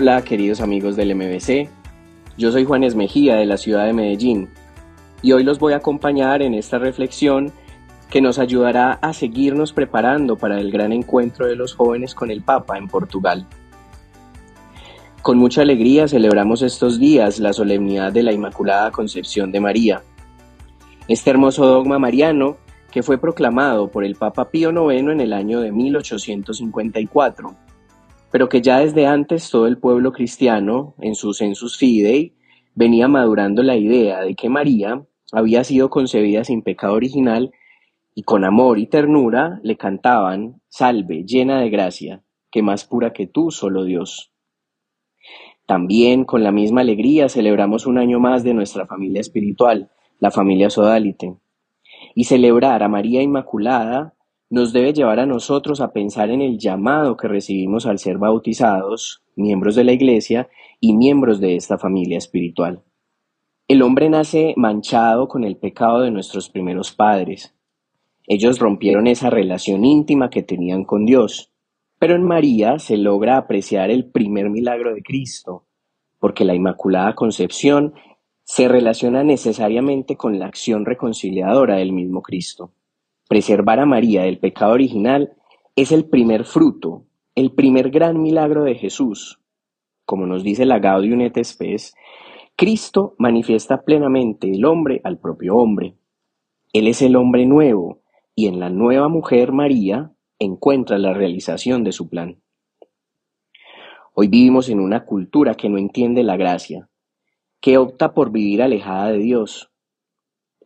Hola queridos amigos del MBC, yo soy Juanes Mejía de la ciudad de Medellín y hoy los voy a acompañar en esta reflexión que nos ayudará a seguirnos preparando para el gran encuentro de los jóvenes con el Papa en Portugal. Con mucha alegría celebramos estos días la solemnidad de la Inmaculada Concepción de María. Este hermoso dogma mariano que fue proclamado por el Papa Pío IX en el año de 1854 pero que ya desde antes todo el pueblo cristiano, en su census fidei, venía madurando la idea de que María había sido concebida sin pecado original y con amor y ternura le cantaban, Salve, llena de gracia, que más pura que tú, solo Dios. También con la misma alegría celebramos un año más de nuestra familia espiritual, la familia Sodalite. Y celebrar a María Inmaculada nos debe llevar a nosotros a pensar en el llamado que recibimos al ser bautizados, miembros de la Iglesia y miembros de esta familia espiritual. El hombre nace manchado con el pecado de nuestros primeros padres. Ellos rompieron esa relación íntima que tenían con Dios. Pero en María se logra apreciar el primer milagro de Cristo, porque la Inmaculada Concepción se relaciona necesariamente con la acción reconciliadora del mismo Cristo. Preservar a María del pecado original es el primer fruto, el primer gran milagro de Jesús. Como nos dice la Gaudium et Spes, Cristo manifiesta plenamente el hombre al propio hombre. Él es el hombre nuevo y en la nueva mujer María encuentra la realización de su plan. Hoy vivimos en una cultura que no entiende la gracia, que opta por vivir alejada de Dios,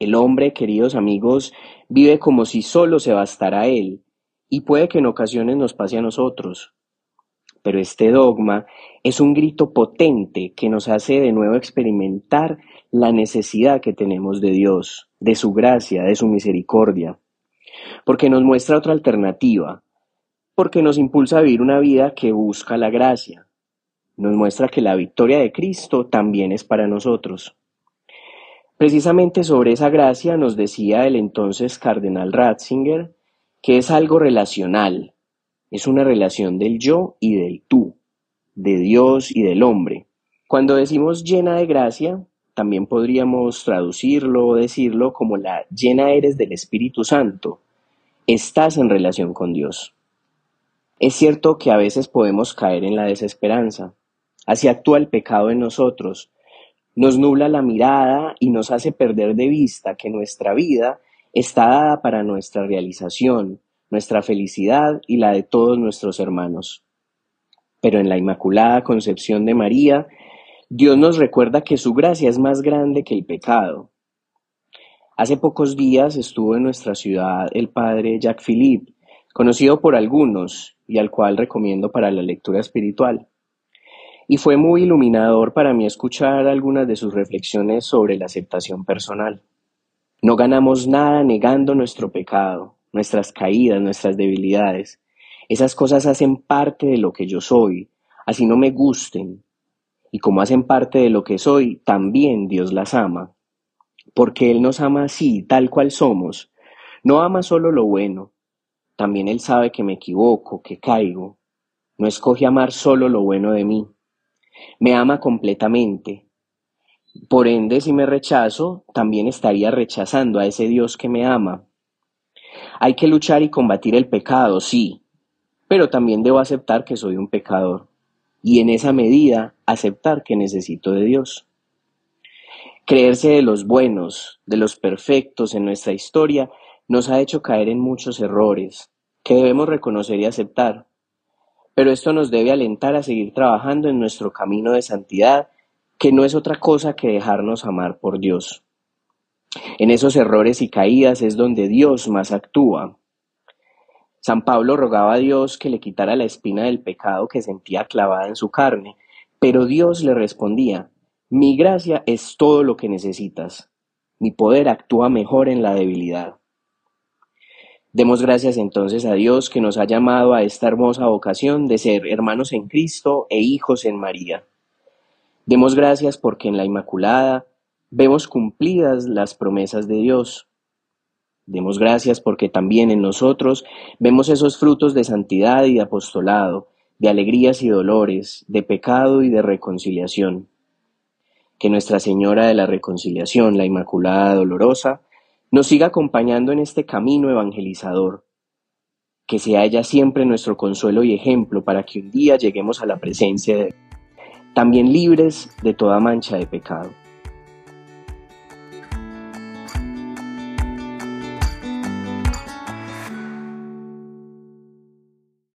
el hombre, queridos amigos, vive como si solo se bastara él, y puede que en ocasiones nos pase a nosotros. Pero este dogma es un grito potente que nos hace de nuevo experimentar la necesidad que tenemos de Dios, de su gracia, de su misericordia, porque nos muestra otra alternativa, porque nos impulsa a vivir una vida que busca la gracia, nos muestra que la victoria de Cristo también es para nosotros. Precisamente sobre esa gracia nos decía el entonces cardenal Ratzinger que es algo relacional, es una relación del yo y del tú, de Dios y del hombre. Cuando decimos llena de gracia, también podríamos traducirlo o decirlo como la llena eres del Espíritu Santo, estás en relación con Dios. Es cierto que a veces podemos caer en la desesperanza, así actúa el pecado en nosotros, nos nubla la mirada y nos hace perder de vista que nuestra vida está dada para nuestra realización, nuestra felicidad y la de todos nuestros hermanos. Pero en la Inmaculada Concepción de María, Dios nos recuerda que su gracia es más grande que el pecado. Hace pocos días estuvo en nuestra ciudad el padre Jacques Philippe, conocido por algunos y al cual recomiendo para la lectura espiritual y fue muy iluminador para mí escuchar algunas de sus reflexiones sobre la aceptación personal. No ganamos nada negando nuestro pecado, nuestras caídas, nuestras debilidades. Esas cosas hacen parte de lo que yo soy, así no me gusten. Y como hacen parte de lo que soy, también Dios las ama. Porque Él nos ama así, tal cual somos. No ama solo lo bueno, también Él sabe que me equivoco, que caigo. No escoge amar solo lo bueno de mí. Me ama completamente. Por ende, si me rechazo, también estaría rechazando a ese Dios que me ama. Hay que luchar y combatir el pecado, sí, pero también debo aceptar que soy un pecador y en esa medida aceptar que necesito de Dios. Creerse de los buenos, de los perfectos en nuestra historia nos ha hecho caer en muchos errores que debemos reconocer y aceptar pero esto nos debe alentar a seguir trabajando en nuestro camino de santidad, que no es otra cosa que dejarnos amar por Dios. En esos errores y caídas es donde Dios más actúa. San Pablo rogaba a Dios que le quitara la espina del pecado que sentía clavada en su carne, pero Dios le respondía, mi gracia es todo lo que necesitas, mi poder actúa mejor en la debilidad. Demos gracias entonces a Dios que nos ha llamado a esta hermosa vocación de ser hermanos en Cristo e hijos en María. Demos gracias porque en la Inmaculada vemos cumplidas las promesas de Dios. Demos gracias porque también en nosotros vemos esos frutos de santidad y de apostolado, de alegrías y dolores, de pecado y de reconciliación. Que Nuestra Señora de la Reconciliación, la Inmaculada Dolorosa, nos siga acompañando en este camino evangelizador. Que sea ella siempre nuestro consuelo y ejemplo para que un día lleguemos a la presencia de también libres de toda mancha de pecado.